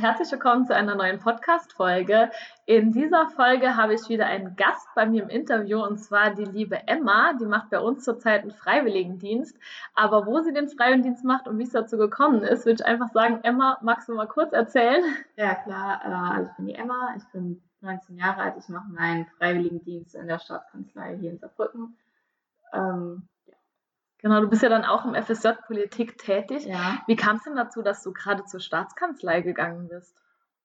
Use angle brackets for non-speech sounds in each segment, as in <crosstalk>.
Herzlich willkommen zu einer neuen Podcast-Folge. In dieser Folge habe ich wieder einen Gast bei mir im Interview und zwar die liebe Emma. Die macht bei uns zurzeit einen Freiwilligendienst. Aber wo sie den Freiwilligendienst macht und wie es dazu gekommen ist, würde ich einfach sagen, Emma, magst du mal kurz erzählen? Ja, klar. Äh, also ich bin die Emma, ich bin 19 Jahre alt. Ich mache meinen Freiwilligendienst in der Staatskanzlei hier in Saarbrücken. Ähm, Genau, du bist ja dann auch im FSJ Politik tätig. ja. Wie kam es denn dazu, dass du gerade zur Staatskanzlei gegangen bist?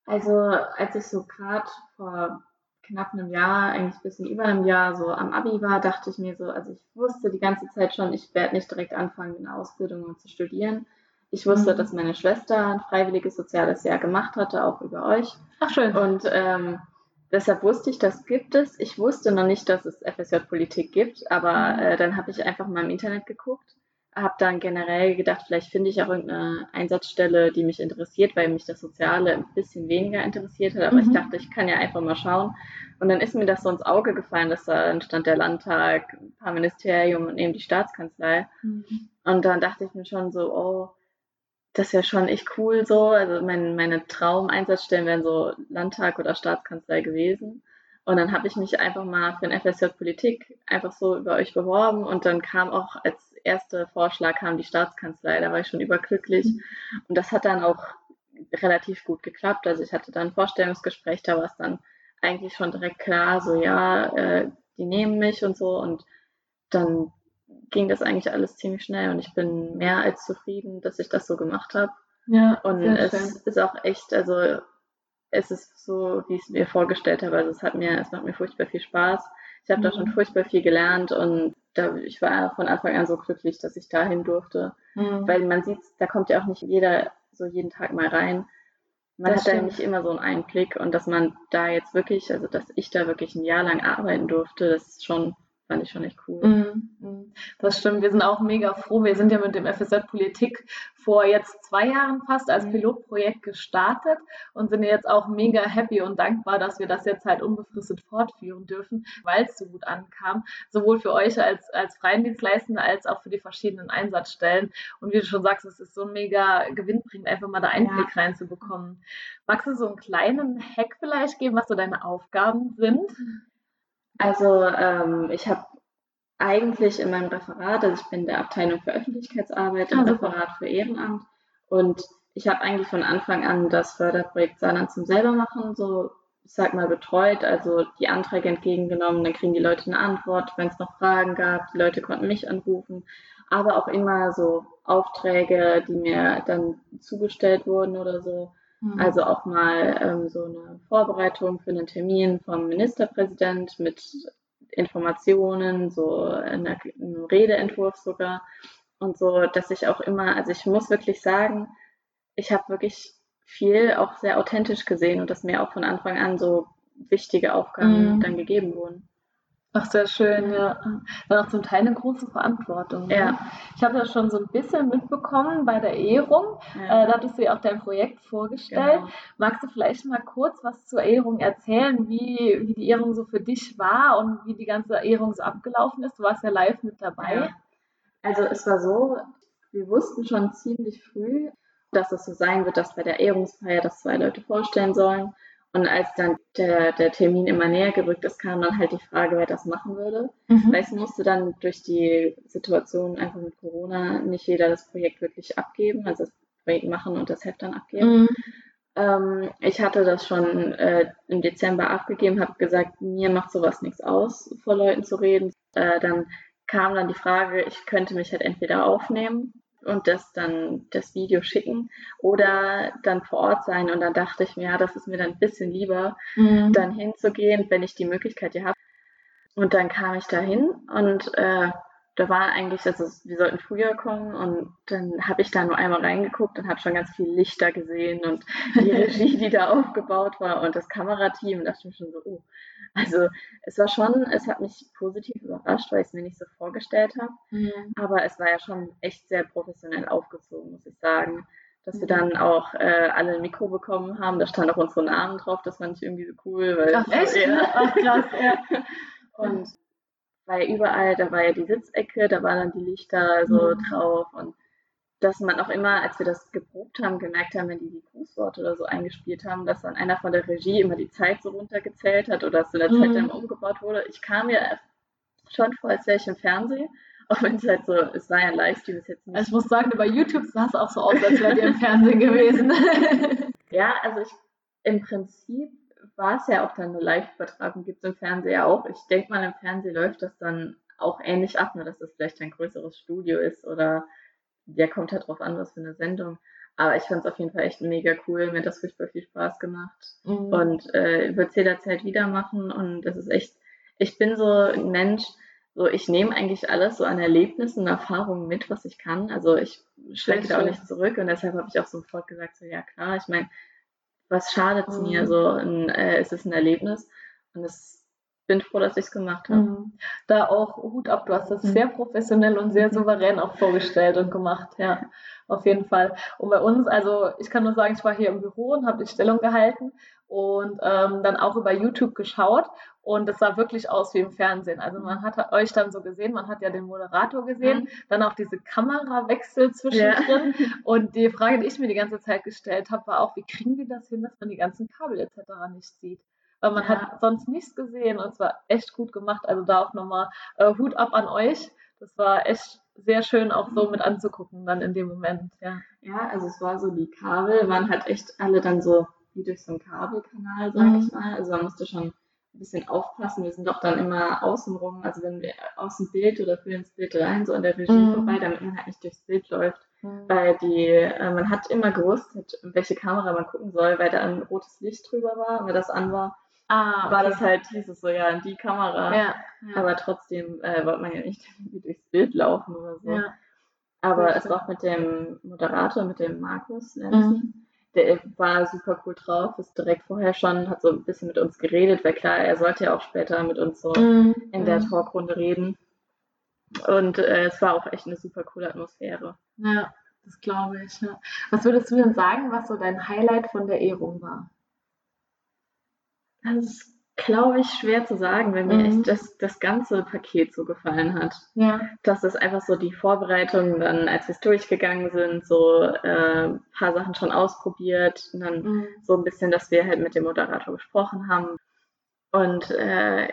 Also als ich so gerade vor knapp einem Jahr, eigentlich ein bisschen über einem Jahr so am Abi war, dachte ich mir so, also ich wusste die ganze Zeit schon, ich werde nicht direkt anfangen, eine Ausbildung zu studieren. Ich wusste, Mhm. dass meine Schwester ein freiwilliges soziales Jahr gemacht hatte, auch über euch. Ach schön. Und ähm, deshalb wusste ich, das gibt es. Ich wusste noch nicht, dass es FSJ Politik gibt, aber äh, dann habe ich einfach mal im Internet geguckt, habe dann generell gedacht, vielleicht finde ich auch irgendeine Einsatzstelle, die mich interessiert, weil mich das Soziale ein bisschen weniger interessiert hat. Aber ich Mhm. dachte, ich kann ja einfach mal schauen. Und dann ist mir das so ins Auge gefallen, dass da dann stand der Landtag, ein paar Ministerien und eben die Staatskanzlei. Mhm. Und dann dachte ich mir schon so, oh, das ist ja schon echt cool so. Also mein, meine Traumeinsatzstellen wären so Landtag oder Staatskanzlei gewesen. Und dann habe ich mich einfach mal für ein FSJ Politik einfach so über euch beworben und dann kam auch als erster Vorschlag kam die Staatskanzlei. Da war ich schon überglücklich. Und das hat dann auch relativ gut geklappt. Also ich hatte dann ein Vorstellungsgespräch, da war es dann eigentlich schon direkt klar, so ja, äh, die nehmen mich und so. Und dann ging das eigentlich alles ziemlich schnell und ich bin mehr als zufrieden, dass ich das so gemacht habe. Ja, Und es schön. ist auch echt, also es ist so, wie ich es mir vorgestellt habe. Also es hat mir, es macht mir furchtbar viel Spaß. Ich habe da Mhm. schon furchtbar viel gelernt und da, ich war von Anfang an so glücklich, dass ich dahin durfte. Mhm. Weil man sieht, da kommt ja auch nicht jeder so jeden Tag mal rein. Man Das hat da stimmt. nicht immer so einen Einblick und dass man da jetzt wirklich, also dass ich da wirklich ein Jahr lang arbeiten durfte, das ist schon, fand ich schon echt cool. Mhm, mhm. Das stimmt, wir sind auch mega froh. Wir sind ja mit dem FSJ Politik vor jetzt zwei Jahren fast als Mhm. Pilotprojekt gestartet und sind jetzt auch mega happy und dankbar, dass wir das jetzt halt unbefristet fortführen dürfen, weil es so gut ankam. Sowohl für euch als, als Freiendienstleistende als auch für die verschiedenen Einsatzstellen. Und wie du schon sagst, es ist so mega gewinnbringend, einfach mal da Einblick reinzubekommen. Magst du so einen kleinen Hack vielleicht geben, was so deine Aufgaben sind? Also ähm, ich habe eigentlich in meinem Referat, also ich bin in der Abteilung für Öffentlichkeitsarbeit im super. Referat für Ehrenamt und ich habe eigentlich von Anfang an das Förderprojekt Saarland zum Selbermachen so, ich sag mal, betreut, also die Anträge entgegengenommen, dann kriegen die Leute eine Antwort, wenn es noch Fragen gab, die Leute konnten mich anrufen, aber auch immer so Aufträge, die mir dann zugestellt wurden oder so. Also auch mal ähm, so eine Vorbereitung für einen Termin vom Ministerpräsident mit Informationen, so eine, ein Redeentwurf sogar und so, dass ich auch immer, also ich muss wirklich sagen, ich habe wirklich viel auch sehr authentisch gesehen und dass mir auch von Anfang an so wichtige Aufgaben Mhm. dann gegeben wurden. Ach, sehr schön, ja. Dann auch zum Teil eine große Verantwortung. Ne? Ja. Ich habe das schon so ein bisschen mitbekommen bei der Ehrung. Äh, da hattest du ja auch dein Projekt vorgestellt. genau. Magst du vielleicht mal kurz was zur Ehrung erzählen, wie, wie die Ehrung so für dich war und wie die ganze Ehrung so abgelaufen ist? Du warst ja live mit dabei. Ja. Also es war so, wir wussten schon ziemlich früh, dass es so sein wird, dass bei der Ehrungsfeier das zwei Leute vorstellen sollen. Und als dann der, der Termin immer näher gerückt ist, kam dann halt die Frage, wer das machen würde. Mhm. Weil es musste dann durch die Situation einfach mit Corona nicht jeder das Projekt wirklich abgeben, also das Projekt machen und das Heft dann abgeben. Mhm. Ähm, ich hatte das schon äh, im Dezember abgegeben, habe gesagt, mir macht sowas nichts aus, vor Leuten zu reden. Äh, dann kam dann die Frage, ich könnte mich halt entweder aufnehmen und das dann das Video schicken oder dann vor Ort sein. Und dann dachte ich mir, ja, das ist mir dann ein bisschen lieber, Mhm. dann hinzugehen, wenn ich die Möglichkeit hier habe. Und dann kam ich da hin und äh, da war eigentlich, also wir sollten früher kommen und dann habe ich da nur einmal reingeguckt und habe schon ganz viel Lichter gesehen und die <laughs> Regie, die da aufgebaut war und das Kamerateam und dachte ich mir schon so, oh. Also es war schon, es hat mich positiv überrascht, weil ich es mir nicht so vorgestellt habe. Mhm. Aber es war ja schon echt sehr professionell aufgezogen, muss ich sagen. Dass wir Mhm. dann auch äh, alle ein Mikro bekommen haben. Da stand auch unsere Namen drauf. Das fand ich irgendwie so cool. Weil Ach, echt? <laughs> Ja. Ach, krass, ja. Und weil überall, da war ja die Sitzecke, da waren dann die Lichter so Mhm. drauf. Und dass man auch immer, als wir das geprobt haben, gemerkt haben, wenn die die Grußworte oder so eingespielt haben, dass dann einer von der Regie immer die Zeit so runtergezählt hat oder dass in der mhm. Zeit dann umgebaut wurde. Ich kam mir schon vor, als wäre ich im Fernsehen. <laughs> Auch wenn es halt so, es war ja ein Livestream, ist jetzt nicht. Also ich muss sagen, bei YouTube sah es auch so aus, als wäre ihr im Fernsehen gewesen. <laughs> ja, also ich, im Prinzip war es ja auch dann eine Live-Übertragung, gibt es im Fernsehen ja auch. Ich denke mal, im Fernsehen läuft das dann auch ähnlich ab, nur dass das vielleicht ein größeres Studio ist oder ja, kommt halt drauf an, was für eine Sendung. Aber ich fand es auf jeden Fall echt mega cool. Mir hat das furchtbar viel Spaß gemacht. Mhm. Und äh, würde es jederzeit wieder machen. Und das ist echt, ich bin so ein Mensch, so ich nehme eigentlich alles so an Erlebnissen und Erfahrungen mit, was ich kann. Also ich schrecke da auch nicht zurück. Und deshalb habe ich auch sofort gesagt, so ja klar, ich meine, was schadet es mhm. mir? So ein, äh, es ist ein Erlebnis. Und es bin froh, dass ich es gemacht habe. Mhm. Da auch Hut ab, du hast das mhm. sehr professionell und sehr souverän auch vorgestellt und gemacht, ja, auf jeden Fall. Und bei uns, also ich kann nur sagen, ich war hier im Büro und habe die Stellung gehalten und ähm, dann auch über YouTube geschaut und es sah wirklich aus wie im Fernsehen. Also man hat euch dann so gesehen, man hat ja den Moderator gesehen, mhm. dann auch diese Kamerawechsel zwischendrin ja. <laughs> und die Frage, die ich mir die ganze Zeit gestellt habe, war auch, wie kriegen die das hin, dass man die ganzen Kabel etc. nicht sieht? weil man ja. hat sonst nichts gesehen und es war echt gut gemacht. Also da auch nochmal äh, Hut ab an euch. Das war echt sehr schön auch so mit anzugucken dann in dem Moment, ja. Ja, also es war so, die Kabel waren halt echt alle dann so wie durch so einen Kabelkanal, sag mhm. ich mal. Also man musste schon ein bisschen aufpassen. Wir sind doch dann immer außenrum, also wenn wir aus dem Bild oder für ins Bild rein, so an der Regie mhm. vorbei, damit man halt nicht durchs Bild läuft. Mhm. Weil die, äh, man hat immer gewusst, welche Kamera man gucken soll, weil da ein rotes Licht drüber war. Und wenn das an war, ah, okay. war das halt, hieß es so, ja, in die Kamera. Ja, ja. Aber trotzdem äh, wollte man ja nicht <laughs> durchs Bild laufen oder so. Ja. Aber es war auch mit dem Moderator, mit dem Markus, mhm. Der war super cool drauf, ist direkt vorher schon, hat so ein bisschen mit uns geredet, weil klar, er sollte ja auch später mit uns so mhm. in der mhm. Talkrunde reden. Und äh, es war auch echt eine super coole Atmosphäre. Ja, das glaube ich. Ja. Was würdest du denn sagen, was so dein Highlight von der Ehrung war? Das ist, glaube ich, schwer zu sagen, weil mir mhm. echt das, das ganze Paket so gefallen hat. Ja. Dass es einfach so die Vorbereitungen dann, als wir es durchgegangen sind, so äh, ein paar Sachen schon ausprobiert und dann mhm. so ein bisschen, dass wir halt mit dem Moderator gesprochen haben. Und äh,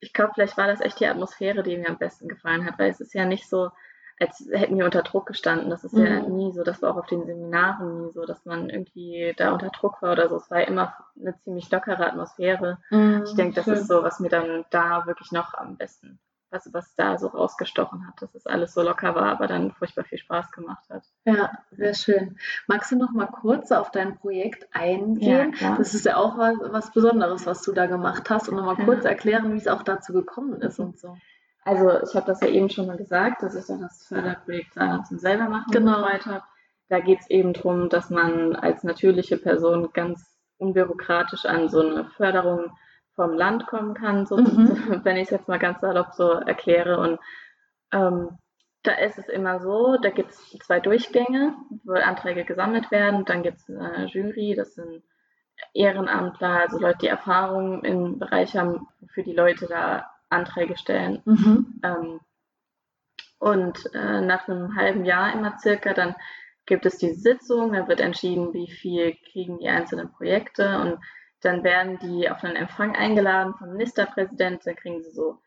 ich glaube, vielleicht war das echt die Atmosphäre, die mir am besten gefallen hat, weil es ist ja nicht so, als hätten wir unter Druck gestanden. Das ist mhm. ja nie so, das war auch auf den Seminaren nie so, dass man irgendwie da unter Druck war oder so. Es war immer eine ziemlich lockere Atmosphäre. Mhm, ich denke, das schön. ist so, was mir dann da wirklich noch am besten, was, was da so rausgestochen hat, dass es alles so locker war, aber dann furchtbar viel Spaß gemacht hat. Ja, sehr schön. Magst du noch mal kurz auf dein Projekt eingehen? Ja, das ist ja auch was, was Besonderes, was du da gemacht hast und noch mal kurz erklären, wie es auch dazu gekommen ist und so. Also ich habe das ja eben schon mal gesagt, dass ich dann das Förderprojekt Saarland zum selbermachen genau. betreut habe. Da geht es eben darum, dass man als natürliche Person ganz unbürokratisch an so eine Förderung vom Land kommen kann, so, mhm. <laughs> wenn ich es jetzt mal ganz salopp so erkläre. Und ähm, da ist es immer so, da gibt es zwei Durchgänge, wo Anträge gesammelt werden. Dann gibt es eine Jury, das sind Ehrenamtler, also Leute, die Erfahrung im Bereich haben, für die Leute da Anträge stellen. Mhm. Ähm, und äh, nach einem halben Jahr immer circa, dann gibt es die Sitzung, da wird entschieden, wie viel kriegen die einzelnen Projekte und dann werden die auf einen Empfang eingeladen vom Ministerpräsidenten, dann kriegen sie so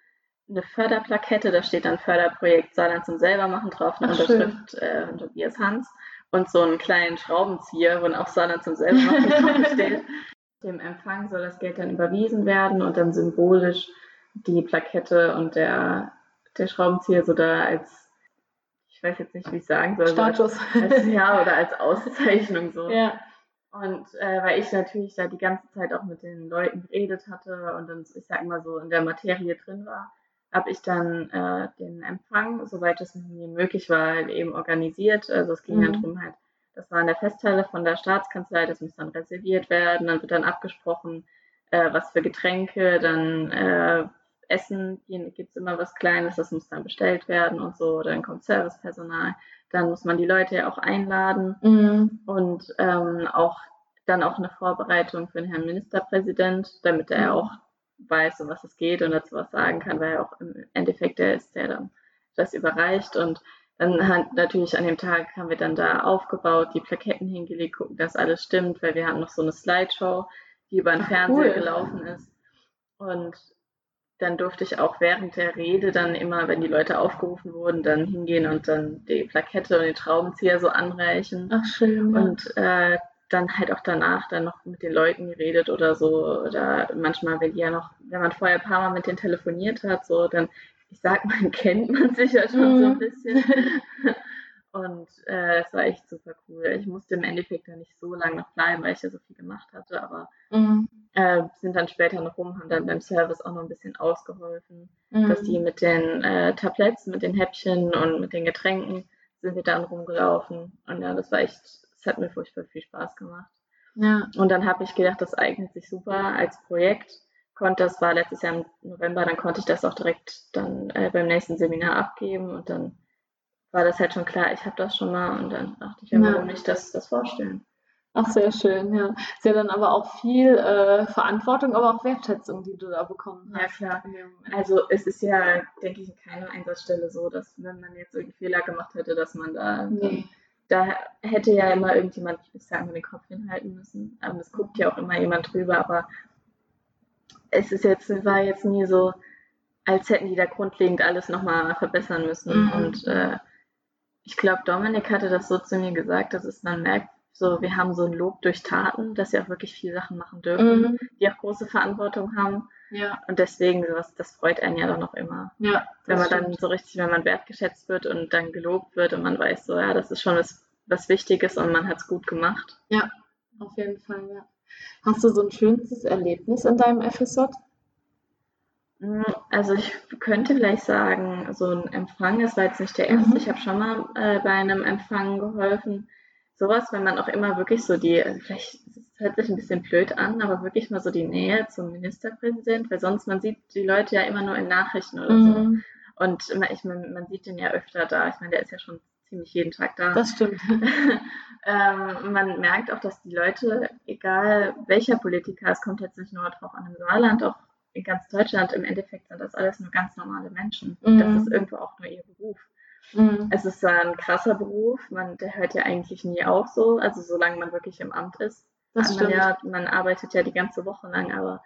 eine Förderplakette, da steht dann Förderprojekt Saarland zum Selbermachen drauf, eine Ach, Unterschrift äh, Tobias Hans und so einen kleinen Schraubenzieher, wo dann auch Saarland zum Selbermachen <laughs> draufsteht. Dem Empfang soll das Geld dann überwiesen werden und dann symbolisch die Plakette und der, der Schraubenzieher so da als, ich weiß jetzt nicht, wie ich sagen soll. Status. Als, als, <laughs> ja, oder als Auszeichnung so. Ja. Und äh, weil ich natürlich da die ganze Zeit auch mit den Leuten geredet hatte und dann, ich sag mal so, in der Materie drin war, habe ich dann äh, den Empfang, soweit es mir möglich war, halt eben organisiert. Also es ging mhm. dann drum halt, das war in der Festhalle von der Staatskanzlei, das muss dann reserviert werden, dann wird dann abgesprochen, äh, was für Getränke, dann äh, Essen, gibt es immer was Kleines, das muss dann bestellt werden und so, dann kommt Servicepersonal, dann muss man die Leute ja auch einladen mhm. und ähm, auch dann auch eine Vorbereitung für den Herrn Ministerpräsident, damit er auch weiß, um was es geht und dazu was sagen kann, weil er auch im Endeffekt der ist, der dann das überreicht und dann hat natürlich an dem Tag haben wir dann da aufgebaut, die Plaketten hingelegt, gucken, dass alles stimmt, weil wir hatten noch so eine Slideshow, die über den Fernseher cool. gelaufen ist. Und dann durfte ich auch während der Rede dann immer, wenn die Leute aufgerufen wurden, dann hingehen und dann die Plakette und den Traubenzieher so anreichen. Ach schön. Ja. Und äh, dann halt auch danach dann noch mit den Leuten geredet oder so. Oder manchmal, wenn die ja noch, wenn man vorher ein paar Mal mit denen telefoniert hat, so, dann, ich sag mal, <laughs> kennt man sich ja schon mhm. so ein mhm. bisschen. Und äh, es war echt super cool. Ich musste im Endeffekt ja nicht so lange noch bleiben, weil ich ja so viel gemacht hatte, aber mhm. äh, sind dann später noch rum, haben dann beim Service auch noch ein bisschen ausgeholfen, mhm. dass die mit den äh, Tabletts, mit den Häppchen und mit den Getränken sind wir dann rumgelaufen. Und ja, das war echt, es hat mir furchtbar viel Spaß gemacht. Ja. Und dann habe ich gedacht, das eignet sich super als Projekt. Konnte, das war letztes Jahr im November, dann konnte ich das auch direkt dann äh, beim nächsten Seminar abgeben und dann war das halt schon klar, ich habe das schon mal und dann dachte ich, ja, warum nicht das, das vorstellen. Ach, sehr schön, ja. Ist ja dann aber auch viel äh, Verantwortung, aber auch Wertschätzung, die du da bekommen hast. Ja, klar. Also es ist ja, denke ich, in keiner Einsatzstelle so, dass wenn man jetzt irgendwie Fehler gemacht hätte, dass man da, nee. da hätte ja immer irgendjemand, ich sage mal, den Kopf hinhalten müssen. Aber es guckt ja auch immer jemand drüber, aber es ist jetzt, war jetzt nie so, als hätten die da grundlegend alles nochmal verbessern müssen. Mhm. Und äh, ich glaube, Dominik hatte das so zu mir gesagt, dass es man merkt, so wir haben so ein Lob durch Taten, dass wir auch wirklich viele Sachen machen dürfen, mhm. die auch große Verantwortung haben. Ja. Und deswegen sowas, das freut einen ja dann auch immer. Ja. Wenn man stimmt. dann so richtig, wenn man wertgeschätzt wird und dann gelobt wird und man weiß so, ja, das ist schon was, was Wichtiges und man hat es gut gemacht. Ja, auf jeden Fall, ja. Hast du so ein schönstes Erlebnis in deinem FSJ? Hm, also ich könnte vielleicht sagen, so ein Empfang, das war jetzt nicht der erste, mhm. ich habe schon mal äh, bei einem Empfang geholfen. Sowas, wenn man auch immer wirklich so die, also vielleicht hört sich ein bisschen blöd an, aber wirklich mal so die Nähe zum Ministerpräsident, weil sonst man sieht die Leute ja immer nur in Nachrichten oder mhm. so. Und ich meine, man sieht den ja öfter da. Ich meine, der ist ja schon ziemlich jeden Tag da. Das stimmt. <laughs> ähm, man merkt auch, dass die Leute, egal welcher Politiker, es kommt jetzt nicht nur drauf an im Saarland, auch in ganz Deutschland, im Endeffekt sind das alles nur ganz normale Menschen. Mhm. Das ist irgendwo auch nur ihr Beruf. Mhm. Es ist ein krasser Beruf, man, der hört ja eigentlich nie auf so, also solange man wirklich im Amt ist. Das. Man, ja, man arbeitet ja die ganze Woche lang, aber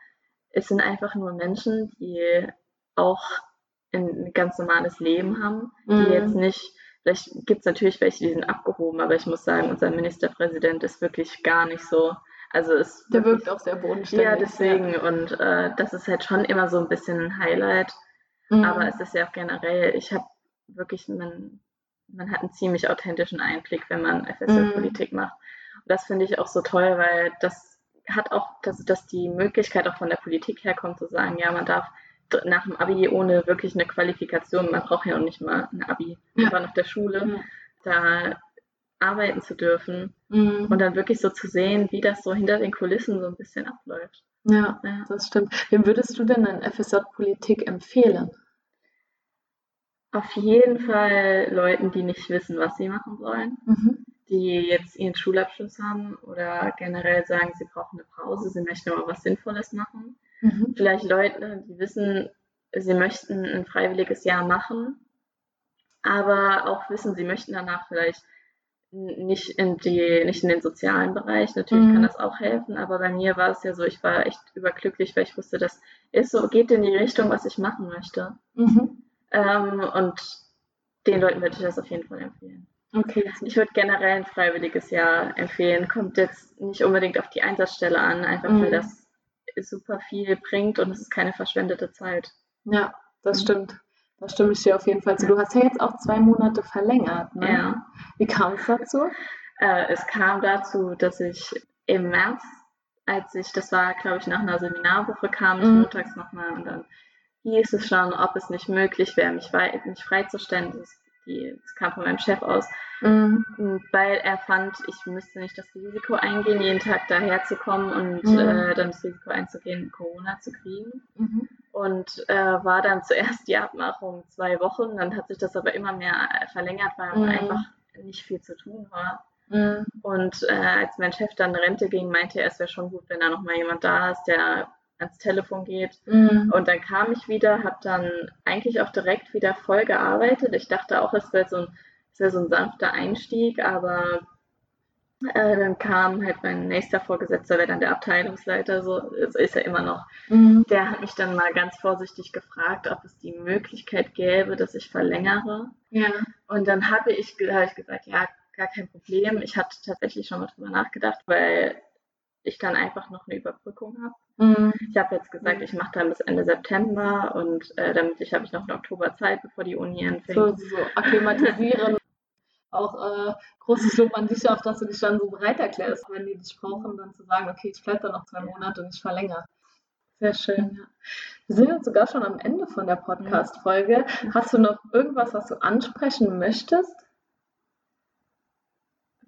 es sind einfach nur Menschen, die auch ein ganz normales Leben haben, die mhm. jetzt nicht, vielleicht gibt es natürlich welche, die sind abgehoben, aber ich muss sagen, unser Ministerpräsident ist wirklich gar nicht so. Also es der wirkt auch sehr bodenständig. Ja, deswegen. Ja. Und äh, das ist halt schon immer so ein bisschen ein Highlight. Mhm. Aber es ist ja auch generell, ich habe wirklich, man, man hat einen ziemlich authentischen Einblick, wenn man FSL-Politik mhm. macht. Und das finde ich auch so toll, weil das hat auch, dass, dass die Möglichkeit auch von der Politik herkommt, zu sagen, ja, man darf nach dem Abi ohne wirklich eine Qualifikation, man braucht ja auch nicht mal ein Abi, ja. aber nach der Schule, ja. da arbeiten zu dürfen mhm. und dann wirklich so zu sehen, wie das so hinter den Kulissen so ein bisschen abläuft. Ja, ja. das stimmt. Wem würdest du denn ein FSJ Politik empfehlen? Auf jeden Fall Leuten, die nicht wissen, was sie machen sollen, mhm. die jetzt ihren Schulabschluss haben oder generell sagen, sie brauchen eine Pause, sie möchten aber was Sinnvolles machen. Mhm. Vielleicht Leute, die wissen, sie möchten ein freiwilliges Jahr machen, aber auch wissen, sie möchten danach vielleicht nicht in die, nicht in den sozialen Bereich. Natürlich mhm. kann das auch helfen, aber bei mir war es ja so, ich war echt überglücklich, weil ich wusste, das ist so, geht in die Richtung, was ich machen möchte. Mhm. Ähm, und den Leuten würde ich das auf jeden Fall empfehlen. Okay. Ich würde generell ein freiwilliges Jahr empfehlen. Kommt jetzt nicht unbedingt auf die Einsatzstelle an, einfach mhm. weil das super viel bringt und es ist keine verschwendete Zeit. Ja, das mhm. stimmt. Da stimme ich dir auf jeden Fall zu. Du hast ja jetzt auch zwei Monate verlängert. Ne? Ja. Wie kam es dazu? Äh, es kam dazu, dass ich im März, als ich, das war glaube ich nach einer Seminarwoche, kam ich mhm. montags nochmal und dann hieß es schon, ob es nicht möglich wäre, mich, mich freizustellen. Das, die, das kam von meinem Chef aus, mhm. weil er fand, ich müsste nicht das Risiko eingehen, jeden Tag daher zu kommen und mhm. äh, dann das Risiko einzugehen, Corona zu kriegen. Mhm und äh, war dann <laughs> zuerst die Abmachung zwei Wochen, dann hat sich das aber immer mehr äh, verlängert, weil mhm. einfach nicht viel zu tun war. Mhm. Und äh, als mein Chef dann in Rente ging, meinte er, es wäre schon gut, wenn da nochmal jemand da ist, der ans Telefon geht. Mhm. Und dann kam ich wieder, habe dann eigentlich auch direkt wieder voll gearbeitet. Ich dachte auch, es wäre so ein ja so ein sanfter Einstieg, aber äh, dann kam halt mein nächster Vorgesetzter, wäre dann der Abteilungsleiter, so ist, ist er immer noch. Mhm. Der hat mich dann mal ganz vorsichtig gefragt, ob es die Möglichkeit gäbe, dass ich verlängere. Ja. Und dann habe ich, hab ich gesagt, ja, gar kein Problem. Ich hatte tatsächlich schon mal drüber nachgedacht, weil ich dann einfach noch eine Überbrückung habe. Mhm. Ich habe jetzt gesagt, ich mache dann bis Ende September und äh, damit ich habe ich noch einen Oktober Zeit, bevor die Uni anfängt. So, so akklimatisieren. Auch äh, großes Lob an dich auch, dass du dich dann so bereit erklärst, wenn die dich brauchen, dann zu sagen, okay, ich bleibe da noch zwei Monate und ich verlängere. Sehr schön, ja. Wir sind jetzt sogar schon am Ende von der Podcast-Folge. Hast du noch irgendwas, was du ansprechen möchtest?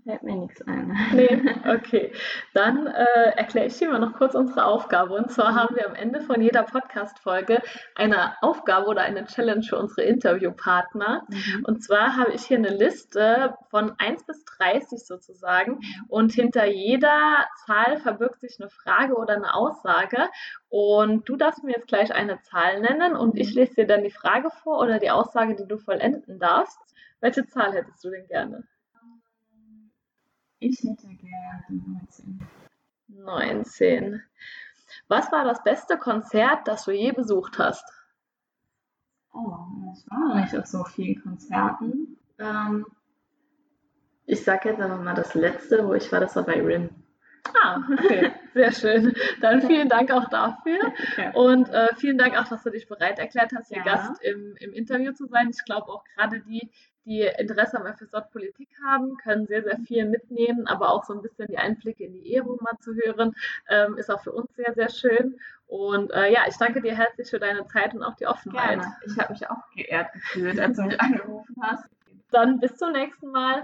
Fällt mir nichts ein. Nee, <laughs> okay. Dann äh, erkläre ich dir mal noch kurz unsere Aufgabe. Und zwar haben wir am Ende von jeder Podcast-Folge eine Aufgabe oder eine Challenge für unsere Interviewpartner. Mhm. Und zwar habe ich hier eine Liste von 1 bis 30 sozusagen. Und hinter jeder Zahl verbirgt sich eine Frage oder eine Aussage. Und du darfst mir jetzt gleich eine Zahl nennen und ich lese dir dann die Frage vor oder die Aussage, die du vollenden darfst. Welche Zahl hättest du denn gerne? Ich hätte gerne 19. 19. Was war das beste Konzert, das du je besucht hast? Oh, ich war noch nicht auf so vielen Konzerten. Ähm, ich sage jetzt einfach mal das letzte, wo ich war, das war bei Rin. Ah, okay, sehr schön. Dann vielen Dank auch dafür. Und äh, vielen Dank auch, dass du dich bereit erklärt hast, hier ja. Gast im, im Interview zu sein. Ich glaube auch gerade die, die Interesse am FSJ Politik haben, können sehr, sehr viel mitnehmen, aber auch so ein bisschen die Einblicke in die Ehrung mal zu hören, ähm, ist auch für uns sehr, sehr schön. Und äh, ja, ich danke dir herzlich für deine Zeit und auch die Offenheit. Gerne. Ich habe mich auch geehrt gefühlt, als du mich <laughs> angerufen hast. Dann bis zum nächsten Mal.